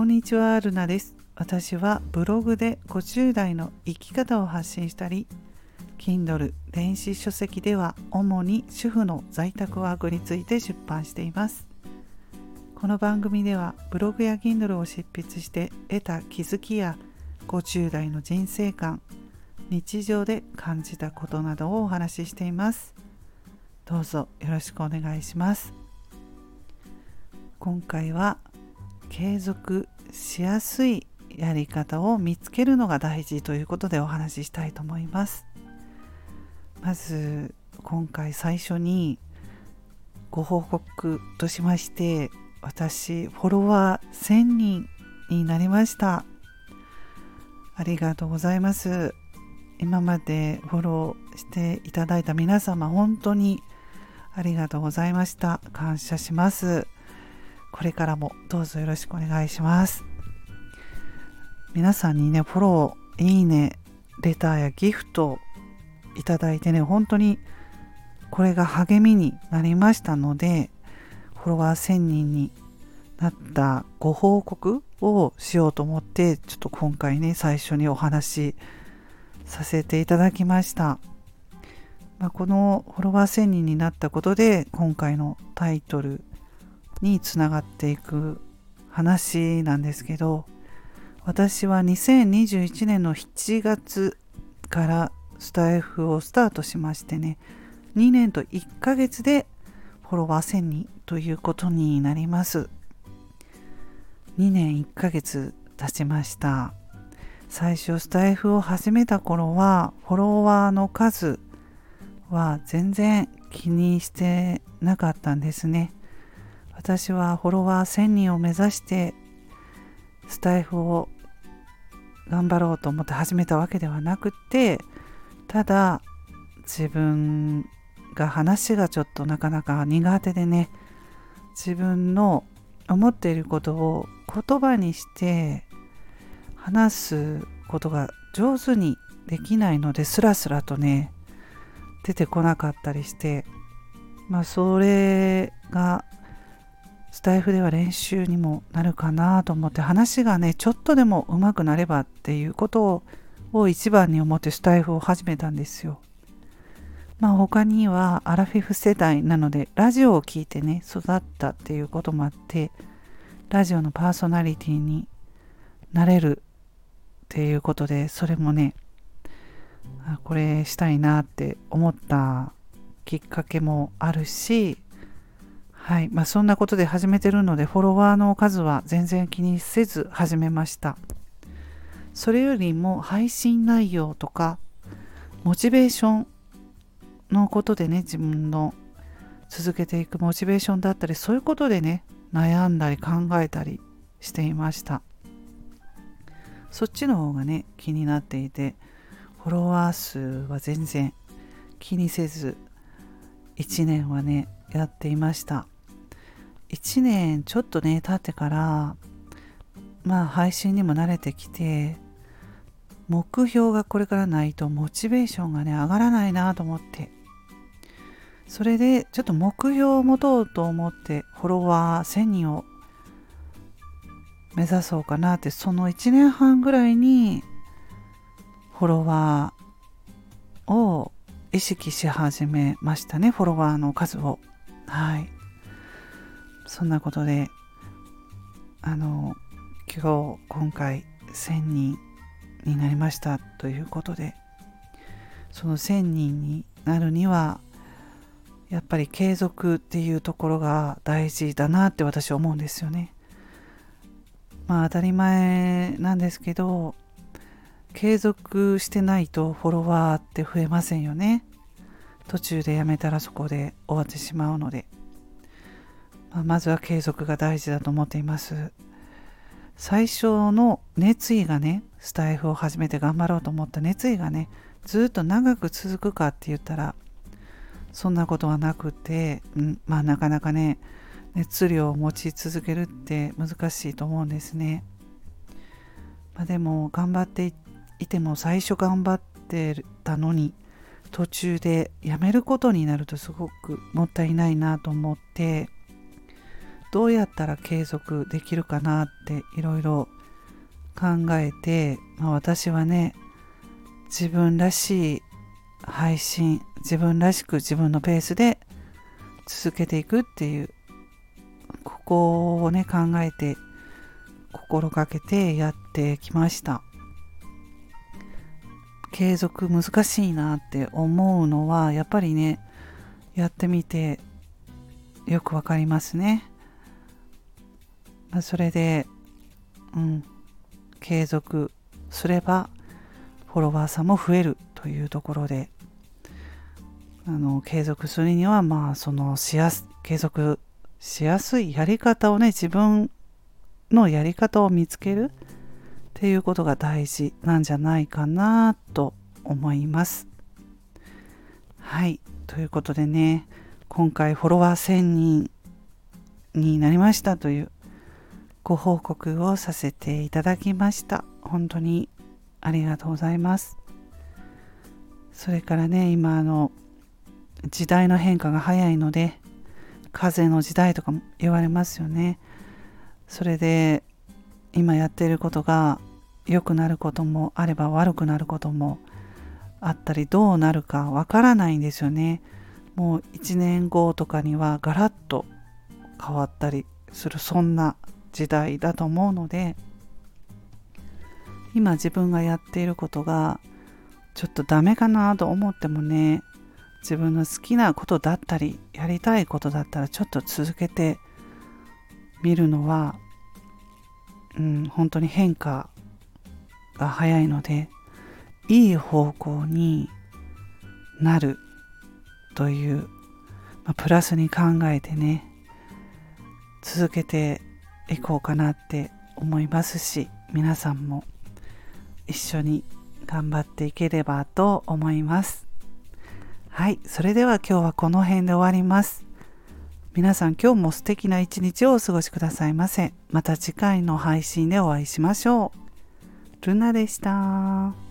こんにちは、ルナです。私はブログで50代の生き方を発信したり、Kindle 電子書籍では主に主婦の在宅ワークについて出版しています。この番組ではブログや Kindle を執筆して得た気づきや50代の人生観、日常で感じたことなどをお話ししています。どうぞよろしくお願いします。今回は継続しやすいやり方を見つけるのが大事ということでお話ししたいと思います。まず今回最初にご報告としまして私フォロワー1000人になりました。ありがとうございます。今までフォローしていただいた皆様本当にありがとうございました。感謝します。これからもどうぞよろしくお願いします。皆さんにね、フォロー、いいね、レターやギフトいただいてね、本当にこれが励みになりましたので、フォロワー1000人になったご報告をしようと思って、ちょっと今回ね、最初にお話しさせていただきました。まあ、このフォロワー1000人になったことで、今回のタイトルにつながっていく話なんですけど私は2021年の7月からスタイフをスタートしましてね2年と1ヶ月でフォロワー1000人ということになります。2年1ヶ月経ちました。最初スタイフを始めた頃はフォロワーの数は全然気にしてなかったんですね。私はフォロワー1000人を目指してスタイフを頑張ろうと思って始めたわけではなくてただ自分が話がちょっとなかなか苦手でね自分の思っていることを言葉にして話すことが上手にできないのでスラスラとね出てこなかったりしてまあそれがスタイフでは練習にもなるかなと思って話がねちょっとでも上手くなればっていうことを一番に思ってスタイフを始めたんですよ。まあ他にはアラフィフ世代なのでラジオを聴いてね育ったっていうこともあってラジオのパーソナリティになれるっていうことでそれもねこれしたいなって思ったきっかけもあるしはい。まあ、そんなことで始めてるのでフォロワーの数は全然気にせず始めました。それよりも配信内容とかモチベーションのことでね自分の続けていくモチベーションだったりそういうことでね悩んだり考えたりしていました。そっちの方がね気になっていてフォロワー数は全然気にせず1年はねやっていました。1年ちょっとね経ってからまあ配信にも慣れてきて目標がこれからないとモチベーションがね上がらないなと思って。それでちょっと目標を持とうと思ってフォロワー1000人を目指そうかなってその1年半ぐらいにフォロワーを意識し始めましたねフォロワーの数を。はいそんなことであの今日今回1000人になりましたということでその1000人になるにはやっぱり継続っていうところが大事だなって私は思うんですよね。まあ当たり前なんですけど継続してないとフォロワーって増えませんよね。途中でやめたらそこで終わってしまうので。まあ、まずは継続が大事だと思っています。最初の熱意がね、スタイフを始めて頑張ろうと思った熱意がね、ずっと長く続くかって言ったら、そんなことはなくて、うん、まあなかなかね、熱量を持ち続けるって難しいと思うんですね。まあ、でも頑張っていても最初頑張ってたのに途中でやめることになるとすごくもったいないなと思ってどうやったら継続できるかなっていろいろ考えて、まあ、私はね自分らしい配信自分らしく自分のペースで続けていくっていうここをね考えて心がけてやってきました。継続難しいなって思うのはやっぱりねやってみてよくわかりますね、まあ、それでうん継続すればフォロワーさんも増えるというところであの継続するにはまあそのしやす継続しやすいやり方をね自分のやり方を見つけるっていうことが大事なんじゃないかなと思います。はい。ということでね今回フォロワー1000人になりましたというご報告をさせていただきました。本当にありがとうございます。それからね今あの時代の変化が早いので風の時代とかも言われますよね。それで今やっていることが良くなることもあれば悪くなることもあったりどうなるかわからないんですよね。もう1年後とかにはガラッと変わったりするそんな時代だと思うので今自分がやっていることがちょっとダメかなと思ってもね自分の好きなことだったりやりたいことだったらちょっと続けてみるのは、うん、本当に変化が早いのでいい方向になるという、まあ、プラスに考えてね続けていこうかなって思いますし皆さんも一緒に頑張っていければと思います。はい、それでは今日はこの辺で終わります。皆さん今日も素敵な一日をお過ごしくださいませ。また次回の配信でお会いしましょう。ルナでした。